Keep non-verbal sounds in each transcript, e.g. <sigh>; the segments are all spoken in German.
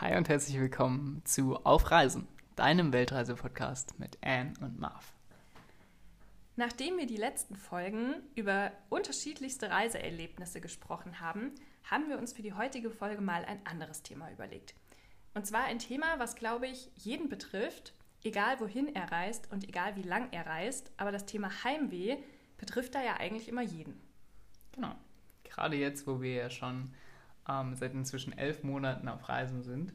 Hi und herzlich willkommen zu Auf Reisen, deinem Weltreise-Podcast mit Anne und Marv. Nachdem wir die letzten Folgen über unterschiedlichste Reiseerlebnisse gesprochen haben, haben wir uns für die heutige Folge mal ein anderes Thema überlegt. Und zwar ein Thema, was, glaube ich, jeden betrifft, egal wohin er reist und egal wie lang er reist. Aber das Thema Heimweh betrifft da ja eigentlich immer jeden. Genau. Gerade jetzt, wo wir ja schon ähm, seit inzwischen elf Monaten auf Reisen sind,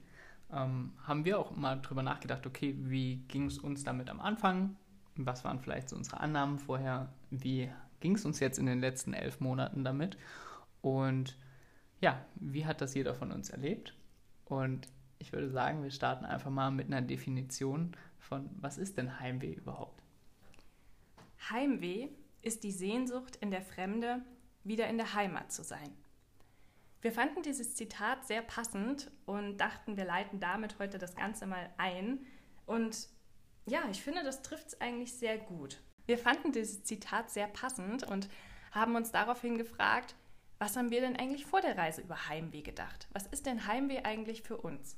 ähm, haben wir auch mal drüber nachgedacht, okay, wie ging es uns damit am Anfang? Was waren vielleicht so unsere Annahmen vorher? Wie ging es uns jetzt in den letzten elf Monaten damit? Und ja, wie hat das jeder von uns erlebt? Und ich würde sagen, wir starten einfach mal mit einer Definition von, was ist denn Heimweh überhaupt? Heimweh ist die Sehnsucht in der Fremde, wieder in der Heimat zu sein. Wir fanden dieses Zitat sehr passend und dachten, wir leiten damit heute das Ganze mal ein. Und ja, ich finde, das trifft es eigentlich sehr gut. Wir fanden dieses Zitat sehr passend und haben uns daraufhin gefragt, was haben wir denn eigentlich vor der Reise über Heimweh gedacht? Was ist denn Heimweh eigentlich für uns?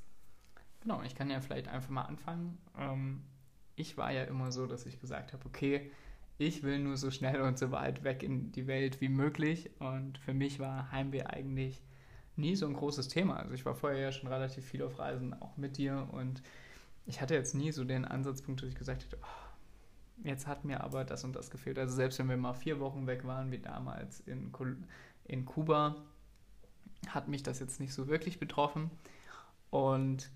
Genau, ich kann ja vielleicht einfach mal anfangen. Ähm, ich war ja immer so, dass ich gesagt habe, okay, ich will nur so schnell und so weit weg in die Welt wie möglich. Und für mich war Heimweh eigentlich nie so ein großes Thema. Also ich war vorher ja schon relativ viel auf Reisen, auch mit dir. Und ich hatte jetzt nie so den Ansatzpunkt, dass ich gesagt hätte, oh, jetzt hat mir aber das und das gefehlt. Also selbst wenn wir mal vier Wochen weg waren, wie damals in, in Kuba, hat mich das jetzt nicht so wirklich betroffen. Und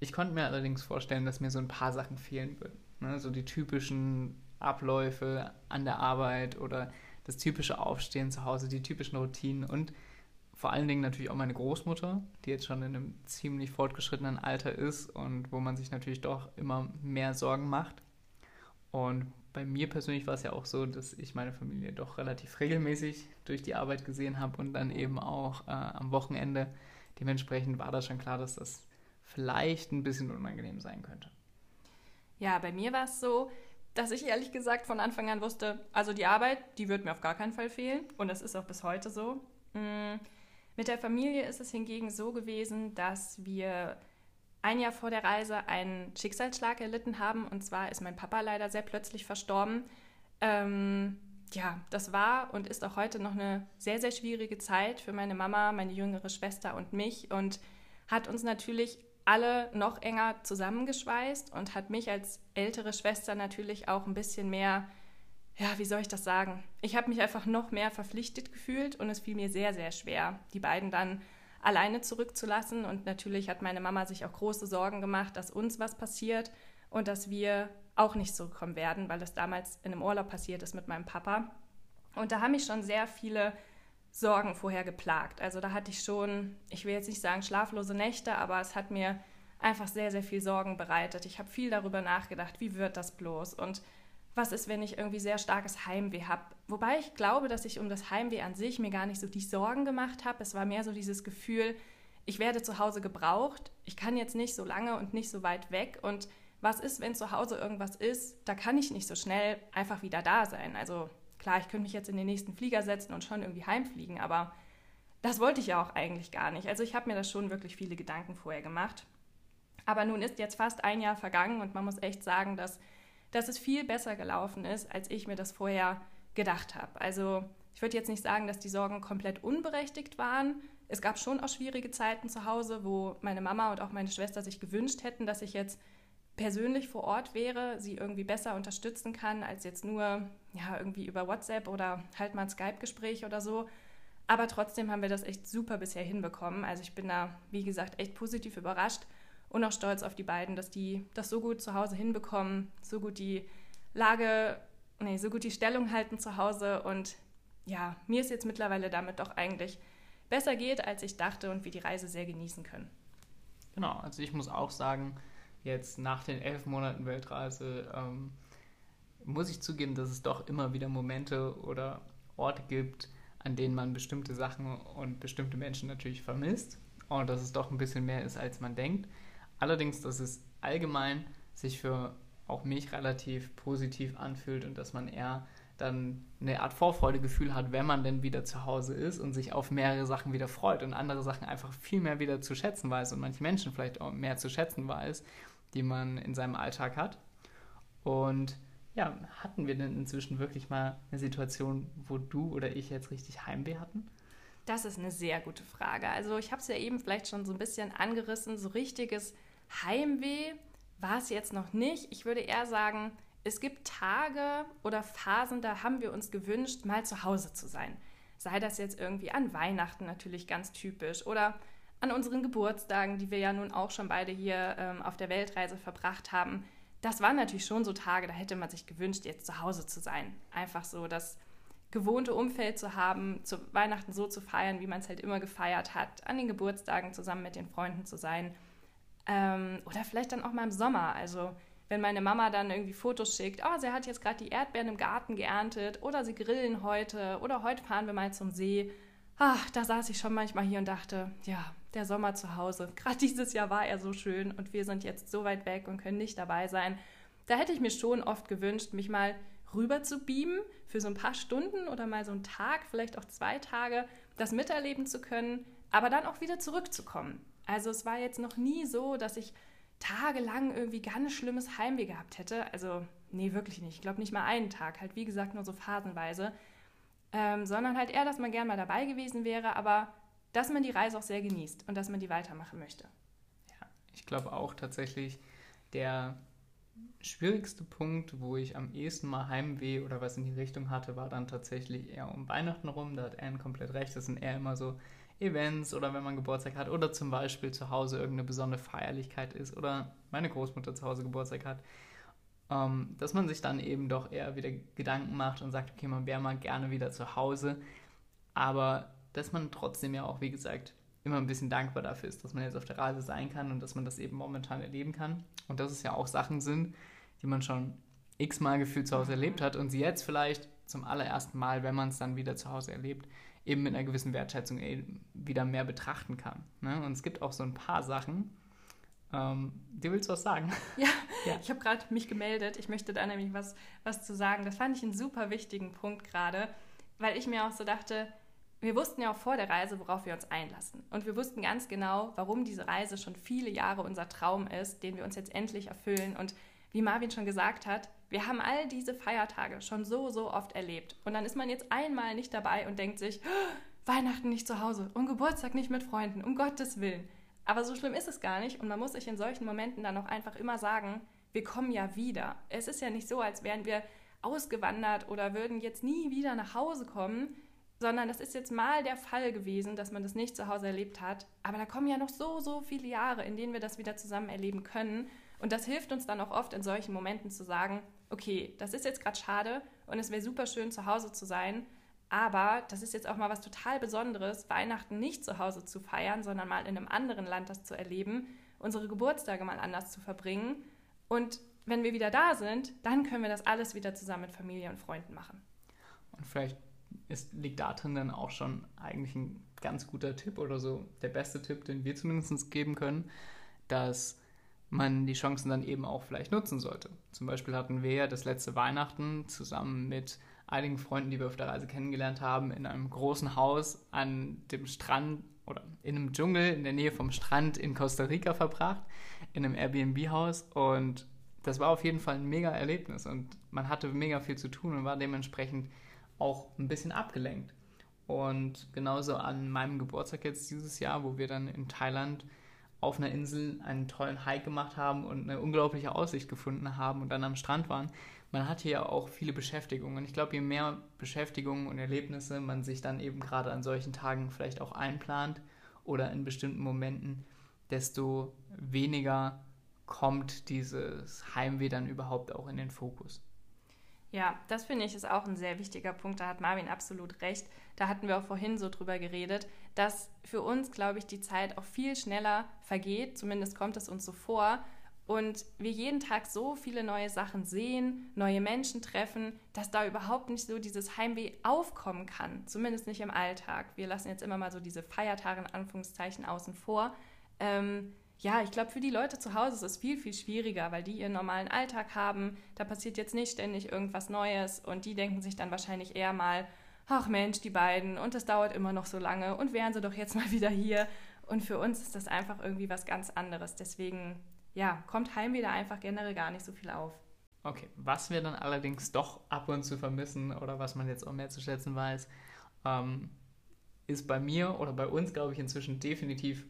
ich konnte mir allerdings vorstellen, dass mir so ein paar Sachen fehlen würden. Ne? So die typischen Abläufe an der Arbeit oder das typische Aufstehen zu Hause, die typischen Routinen und vor allen Dingen natürlich auch meine Großmutter, die jetzt schon in einem ziemlich fortgeschrittenen Alter ist und wo man sich natürlich doch immer mehr Sorgen macht. Und bei mir persönlich war es ja auch so, dass ich meine Familie doch relativ regelmäßig durch die Arbeit gesehen habe und dann eben auch äh, am Wochenende. Dementsprechend war das schon klar, dass das vielleicht ein bisschen unangenehm sein könnte. Ja, bei mir war es so, dass ich ehrlich gesagt von Anfang an wusste, also die Arbeit, die wird mir auf gar keinen Fall fehlen und das ist auch bis heute so. Mm, mit der Familie ist es hingegen so gewesen, dass wir ein Jahr vor der Reise einen Schicksalsschlag erlitten haben und zwar ist mein Papa leider sehr plötzlich verstorben. Ähm, ja, das war und ist auch heute noch eine sehr, sehr schwierige Zeit für meine Mama, meine jüngere Schwester und mich und hat uns natürlich alle noch enger zusammengeschweißt und hat mich als ältere Schwester natürlich auch ein bisschen mehr, ja, wie soll ich das sagen? Ich habe mich einfach noch mehr verpflichtet gefühlt und es fiel mir sehr, sehr schwer, die beiden dann alleine zurückzulassen. Und natürlich hat meine Mama sich auch große Sorgen gemacht, dass uns was passiert und dass wir auch nicht zurückkommen werden, weil das damals in einem Urlaub passiert ist mit meinem Papa. Und da haben mich schon sehr viele Sorgen vorher geplagt. Also da hatte ich schon, ich will jetzt nicht sagen schlaflose Nächte, aber es hat mir einfach sehr, sehr viel Sorgen bereitet. Ich habe viel darüber nachgedacht, wie wird das bloß und was ist, wenn ich irgendwie sehr starkes Heimweh habe. Wobei ich glaube, dass ich um das Heimweh an sich mir gar nicht so die Sorgen gemacht habe. Es war mehr so dieses Gefühl, ich werde zu Hause gebraucht, ich kann jetzt nicht so lange und nicht so weit weg und was ist, wenn zu Hause irgendwas ist, da kann ich nicht so schnell einfach wieder da sein. Also Klar, ich könnte mich jetzt in den nächsten Flieger setzen und schon irgendwie heimfliegen, aber das wollte ich ja auch eigentlich gar nicht. Also ich habe mir da schon wirklich viele Gedanken vorher gemacht. Aber nun ist jetzt fast ein Jahr vergangen und man muss echt sagen, dass, dass es viel besser gelaufen ist, als ich mir das vorher gedacht habe. Also ich würde jetzt nicht sagen, dass die Sorgen komplett unberechtigt waren. Es gab schon auch schwierige Zeiten zu Hause, wo meine Mama und auch meine Schwester sich gewünscht hätten, dass ich jetzt persönlich vor Ort wäre, sie irgendwie besser unterstützen kann, als jetzt nur ja, irgendwie über WhatsApp oder halt mal ein Skype-Gespräch oder so. Aber trotzdem haben wir das echt super bisher hinbekommen. Also ich bin da, wie gesagt, echt positiv überrascht und auch stolz auf die beiden, dass die das so gut zu Hause hinbekommen, so gut die Lage, nee, so gut die Stellung halten zu Hause. Und ja, mir ist jetzt mittlerweile damit doch eigentlich besser geht, als ich dachte und wir die Reise sehr genießen können. Genau, also ich muss auch sagen, jetzt nach den elf Monaten Weltreise ähm, muss ich zugeben, dass es doch immer wieder Momente oder Orte gibt, an denen man bestimmte Sachen und bestimmte Menschen natürlich vermisst und dass es doch ein bisschen mehr ist, als man denkt. Allerdings, dass es allgemein sich für auch mich relativ positiv anfühlt und dass man eher dann eine Art Vorfreudegefühl hat, wenn man denn wieder zu Hause ist und sich auf mehrere Sachen wieder freut und andere Sachen einfach viel mehr wieder zu schätzen weiß und manche Menschen vielleicht auch mehr zu schätzen weiß, die man in seinem Alltag hat. Und ja, hatten wir denn inzwischen wirklich mal eine Situation, wo du oder ich jetzt richtig Heimweh hatten? Das ist eine sehr gute Frage. Also ich habe es ja eben vielleicht schon so ein bisschen angerissen. So richtiges Heimweh war es jetzt noch nicht. Ich würde eher sagen, es gibt Tage oder Phasen, da haben wir uns gewünscht, mal zu Hause zu sein. Sei das jetzt irgendwie an Weihnachten natürlich ganz typisch oder an unseren Geburtstagen, die wir ja nun auch schon beide hier ähm, auf der Weltreise verbracht haben. Das waren natürlich schon so Tage, da hätte man sich gewünscht, jetzt zu Hause zu sein. Einfach so das gewohnte Umfeld zu haben, zu Weihnachten so zu feiern, wie man es halt immer gefeiert hat, an den Geburtstagen zusammen mit den Freunden zu sein. Ähm, oder vielleicht dann auch mal im Sommer. Also wenn meine Mama dann irgendwie Fotos schickt, oh, sie hat jetzt gerade die Erdbeeren im Garten geerntet oder sie grillen heute oder heute fahren wir mal zum See. Ach, da saß ich schon manchmal hier und dachte, ja, der Sommer zu Hause. <laughs> Gerade dieses Jahr war er so schön und wir sind jetzt so weit weg und können nicht dabei sein. Da hätte ich mir schon oft gewünscht, mich mal rüber zu beamen für so ein paar Stunden oder mal so einen Tag, vielleicht auch zwei Tage, das miterleben zu können, aber dann auch wieder zurückzukommen. Also es war jetzt noch nie so, dass ich tagelang irgendwie ganz schlimmes Heimweh gehabt hätte. Also, nee, wirklich nicht. Ich glaube nicht mal einen Tag, halt wie gesagt nur so phasenweise. Ähm, sondern halt eher, dass man gern mal dabei gewesen wäre, aber dass man die Reise auch sehr genießt und dass man die weitermachen möchte. Ja, ich glaube auch tatsächlich, der schwierigste Punkt, wo ich am ehesten mal Heimweh oder was in die Richtung hatte, war dann tatsächlich eher um Weihnachten rum. Da hat Anne komplett recht. Das sind eher immer so Events oder wenn man Geburtstag hat oder zum Beispiel zu Hause irgendeine besondere Feierlichkeit ist oder meine Großmutter zu Hause Geburtstag hat, ähm, dass man sich dann eben doch eher wieder Gedanken macht und sagt, okay, man wäre mal gerne wieder zu Hause, aber dass man trotzdem ja auch, wie gesagt, immer ein bisschen dankbar dafür ist, dass man jetzt auf der Reise sein kann und dass man das eben momentan erleben kann und dass es ja auch Sachen sind, die man schon x-mal gefühlt zu Hause erlebt hat und sie jetzt vielleicht zum allerersten Mal, wenn man es dann wieder zu Hause erlebt, eben mit einer gewissen Wertschätzung wieder mehr betrachten kann. Ne? Und es gibt auch so ein paar Sachen, ähm, die willst du was sagen? Ja, <laughs> ja. ich habe gerade mich gemeldet. Ich möchte da nämlich was, was zu sagen. Das fand ich einen super wichtigen Punkt gerade, weil ich mir auch so dachte, wir wussten ja auch vor der Reise, worauf wir uns einlassen. Und wir wussten ganz genau, warum diese Reise schon viele Jahre unser Traum ist, den wir uns jetzt endlich erfüllen. Und wie Marvin schon gesagt hat, wir haben all diese Feiertage schon so, so oft erlebt. Und dann ist man jetzt einmal nicht dabei und denkt sich, oh, Weihnachten nicht zu Hause und Geburtstag nicht mit Freunden, um Gottes Willen. Aber so schlimm ist es gar nicht und man muss sich in solchen Momenten dann auch einfach immer sagen, wir kommen ja wieder. Es ist ja nicht so, als wären wir ausgewandert oder würden jetzt nie wieder nach Hause kommen, sondern das ist jetzt mal der Fall gewesen, dass man das nicht zu Hause erlebt hat. Aber da kommen ja noch so, so viele Jahre, in denen wir das wieder zusammen erleben können. Und das hilft uns dann auch oft in solchen Momenten zu sagen, okay, das ist jetzt gerade schade und es wäre super schön zu Hause zu sein, aber das ist jetzt auch mal was total Besonderes, Weihnachten nicht zu Hause zu feiern, sondern mal in einem anderen Land das zu erleben, unsere Geburtstage mal anders zu verbringen. Und wenn wir wieder da sind, dann können wir das alles wieder zusammen mit Familie und Freunden machen. Und vielleicht ist, liegt darin dann auch schon eigentlich ein ganz guter Tipp oder so der beste Tipp, den wir zumindest geben können, dass man die Chancen dann eben auch vielleicht nutzen sollte. Zum Beispiel hatten wir ja das letzte Weihnachten zusammen mit einigen Freunden, die wir auf der Reise kennengelernt haben, in einem großen Haus an dem Strand oder in einem Dschungel in der Nähe vom Strand in Costa Rica verbracht, in einem Airbnb-Haus und das war auf jeden Fall ein mega Erlebnis und man hatte mega viel zu tun und war dementsprechend auch ein bisschen abgelenkt. Und genauso an meinem Geburtstag jetzt dieses Jahr, wo wir dann in Thailand auf einer Insel einen tollen Hike gemacht haben und eine unglaubliche Aussicht gefunden haben und dann am Strand waren. Man hat hier ja auch viele Beschäftigungen. Ich glaube, je mehr Beschäftigungen und Erlebnisse man sich dann eben gerade an solchen Tagen vielleicht auch einplant oder in bestimmten Momenten, desto weniger kommt dieses Heimweh dann überhaupt auch in den Fokus. Ja, das finde ich ist auch ein sehr wichtiger Punkt. Da hat Marvin absolut recht. Da hatten wir auch vorhin so drüber geredet, dass für uns, glaube ich, die Zeit auch viel schneller vergeht. Zumindest kommt es uns so vor. Und wir jeden Tag so viele neue Sachen sehen, neue Menschen treffen, dass da überhaupt nicht so dieses Heimweh aufkommen kann. Zumindest nicht im Alltag. Wir lassen jetzt immer mal so diese Feiertage in Anführungszeichen außen vor. Ähm, ja, ich glaube, für die Leute zu Hause ist es viel, viel schwieriger, weil die ihren normalen Alltag haben. Da passiert jetzt nicht ständig irgendwas Neues und die denken sich dann wahrscheinlich eher mal, ach Mensch, die beiden und das dauert immer noch so lange und wären sie doch jetzt mal <laughs> wieder hier. Und für uns ist das einfach irgendwie was ganz anderes. Deswegen, ja, kommt Heimweh da einfach generell gar nicht so viel auf. Okay, was wir dann allerdings doch ab und zu vermissen oder was man jetzt auch mehr zu schätzen weiß, ähm, ist bei mir oder bei uns, glaube ich, inzwischen definitiv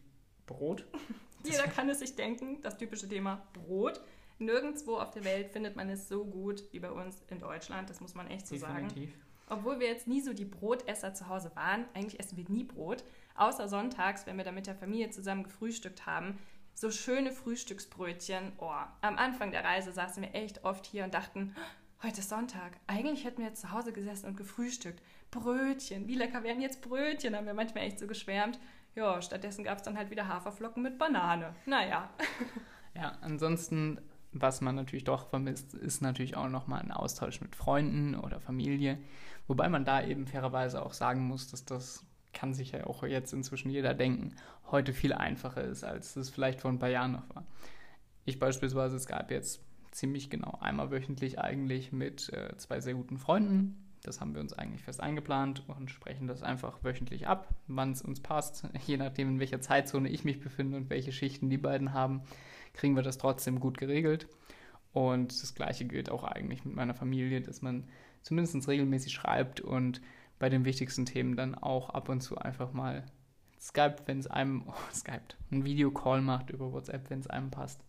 Brot. <laughs> Jeder kann es sich denken, das typische Thema Brot. Nirgendwo auf der Welt findet man es so gut wie bei uns in Deutschland, das muss man echt so sagen. Definitiv. Obwohl wir jetzt nie so die Brotesser zu Hause waren, eigentlich essen wir nie Brot, außer sonntags, wenn wir da mit der Familie zusammen gefrühstückt haben. So schöne Frühstücksbrötchen. Oh, am Anfang der Reise saßen wir echt oft hier und dachten, heute ist Sonntag. Eigentlich hätten wir jetzt zu Hause gesessen und gefrühstückt. Brötchen, wie lecker wären jetzt Brötchen, haben wir manchmal echt so geschwärmt. Ja, stattdessen gab es dann halt wieder Haferflocken mit Banane. Naja. <laughs> Ja, ansonsten, was man natürlich doch vermisst, ist natürlich auch nochmal ein Austausch mit Freunden oder Familie. Wobei man da eben fairerweise auch sagen muss, dass das kann sich ja auch jetzt inzwischen jeder denken, heute viel einfacher ist, als es vielleicht vor ein paar Jahren noch war. Ich beispielsweise, es gab jetzt ziemlich genau einmal wöchentlich eigentlich mit äh, zwei sehr guten Freunden. Das haben wir uns eigentlich fest eingeplant und sprechen das einfach wöchentlich ab, wann es uns passt. Je nachdem, in welcher Zeitzone ich mich befinde und welche Schichten die beiden haben, kriegen wir das trotzdem gut geregelt. Und das Gleiche gilt auch eigentlich mit meiner Familie, dass man zumindest regelmäßig schreibt und bei den wichtigsten Themen dann auch ab und zu einfach mal Skype, wenn es einem, oh, <laughs> Skype, ein Videocall macht über WhatsApp, wenn es einem passt.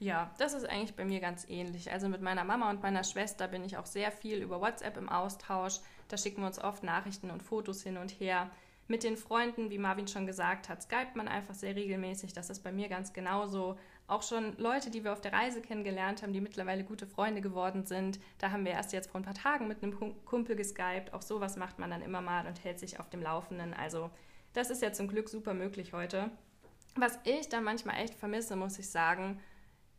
Ja, das ist eigentlich bei mir ganz ähnlich. Also mit meiner Mama und meiner Schwester bin ich auch sehr viel über WhatsApp im Austausch. Da schicken wir uns oft Nachrichten und Fotos hin und her. Mit den Freunden, wie Marvin schon gesagt hat, skypt man einfach sehr regelmäßig. Das ist bei mir ganz genauso. Auch schon Leute, die wir auf der Reise kennengelernt haben, die mittlerweile gute Freunde geworden sind. Da haben wir erst jetzt vor ein paar Tagen mit einem Kumpel geskypt. Auch sowas macht man dann immer mal und hält sich auf dem Laufenden. Also das ist ja zum Glück super möglich heute. Was ich dann manchmal echt vermisse, muss ich sagen,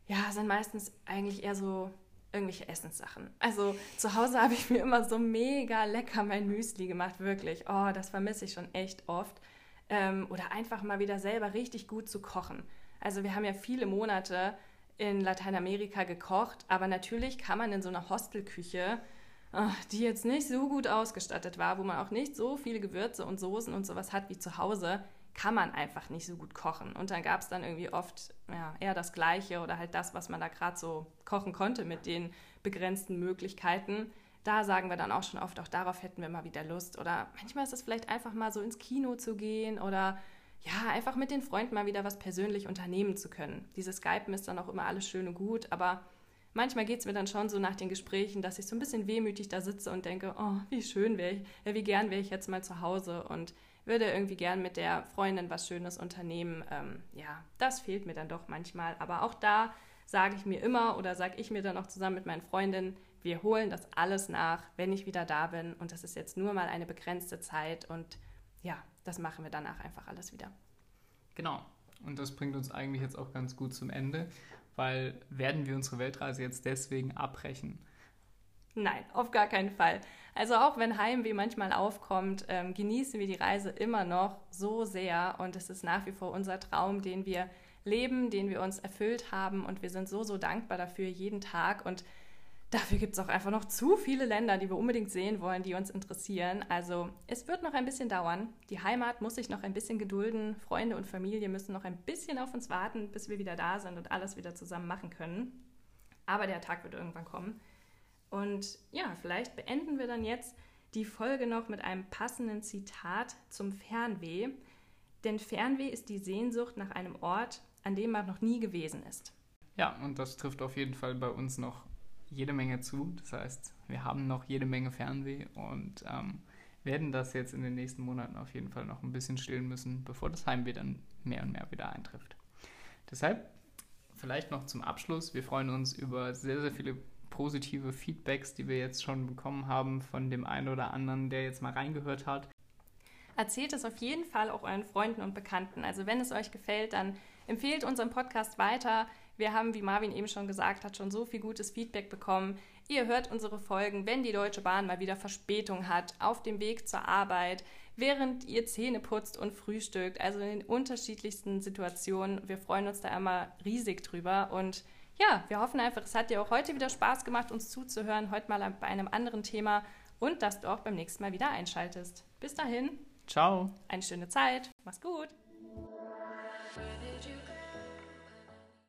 ja, sind meistens eigentlich eher so irgendwelche Essenssachen. Also zu Hause habe ich mir immer so mega lecker mein Müsli gemacht, wirklich. Oh, das vermisse ich schon echt oft. Ähm, oder einfach mal wieder selber richtig gut zu kochen. Also wir haben ja viele Monate in Lateinamerika gekocht, aber natürlich kann man in so einer Hostelküche, oh, die jetzt nicht so gut ausgestattet war, wo man auch nicht so viele Gewürze und Soßen und sowas hat wie zu Hause, kann man einfach nicht so gut kochen. Und dann gab es dann irgendwie oft ja, eher das Gleiche oder halt das, was man da gerade so kochen konnte mit den begrenzten Möglichkeiten. Da sagen wir dann auch schon oft, auch darauf hätten wir mal wieder Lust. Oder manchmal ist es vielleicht einfach mal so ins Kino zu gehen oder ja, einfach mit den Freunden mal wieder was persönlich unternehmen zu können. Dieses Skypen ist dann auch immer alles schön und gut, aber manchmal geht es mir dann schon so nach den Gesprächen, dass ich so ein bisschen wehmütig da sitze und denke, oh, wie schön wäre ich, ja, wie gern wäre ich jetzt mal zu Hause und würde irgendwie gern mit der Freundin was Schönes unternehmen. Ähm, ja, das fehlt mir dann doch manchmal. Aber auch da sage ich mir immer oder sage ich mir dann auch zusammen mit meinen Freundinnen, wir holen das alles nach, wenn ich wieder da bin. Und das ist jetzt nur mal eine begrenzte Zeit. Und ja, das machen wir danach einfach alles wieder. Genau. Und das bringt uns eigentlich jetzt auch ganz gut zum Ende, weil werden wir unsere Weltreise jetzt deswegen abbrechen? Nein, auf gar keinen Fall. Also auch wenn Heimweh manchmal aufkommt, ähm, genießen wir die Reise immer noch so sehr und es ist nach wie vor unser Traum, den wir leben, den wir uns erfüllt haben und wir sind so, so dankbar dafür jeden Tag und dafür gibt es auch einfach noch zu viele Länder, die wir unbedingt sehen wollen, die uns interessieren. Also es wird noch ein bisschen dauern. Die Heimat muss sich noch ein bisschen gedulden. Freunde und Familie müssen noch ein bisschen auf uns warten, bis wir wieder da sind und alles wieder zusammen machen können. Aber der Tag wird irgendwann kommen. Und ja, vielleicht beenden wir dann jetzt die Folge noch mit einem passenden Zitat zum Fernweh. Denn Fernweh ist die Sehnsucht nach einem Ort, an dem man noch nie gewesen ist. Ja, und das trifft auf jeden Fall bei uns noch jede Menge zu. Das heißt, wir haben noch jede Menge Fernweh und ähm, werden das jetzt in den nächsten Monaten auf jeden Fall noch ein bisschen stillen müssen, bevor das Heimweh dann mehr und mehr wieder eintrifft. Deshalb vielleicht noch zum Abschluss. Wir freuen uns über sehr, sehr viele positive Feedbacks, die wir jetzt schon bekommen haben von dem einen oder anderen, der jetzt mal reingehört hat. Erzählt es auf jeden Fall auch euren Freunden und Bekannten. Also wenn es euch gefällt, dann empfehlt unseren Podcast weiter. Wir haben, wie Marvin eben schon gesagt hat, schon so viel gutes Feedback bekommen. Ihr hört unsere Folgen, wenn die Deutsche Bahn mal wieder Verspätung hat, auf dem Weg zur Arbeit, während ihr Zähne putzt und frühstückt, also in den unterschiedlichsten Situationen. Wir freuen uns da immer riesig drüber und ja, wir hoffen einfach, es hat dir auch heute wieder Spaß gemacht, uns zuzuhören, heute mal bei einem anderen Thema und dass du auch beim nächsten Mal wieder einschaltest. Bis dahin, Ciao. eine schöne Zeit, mach's gut.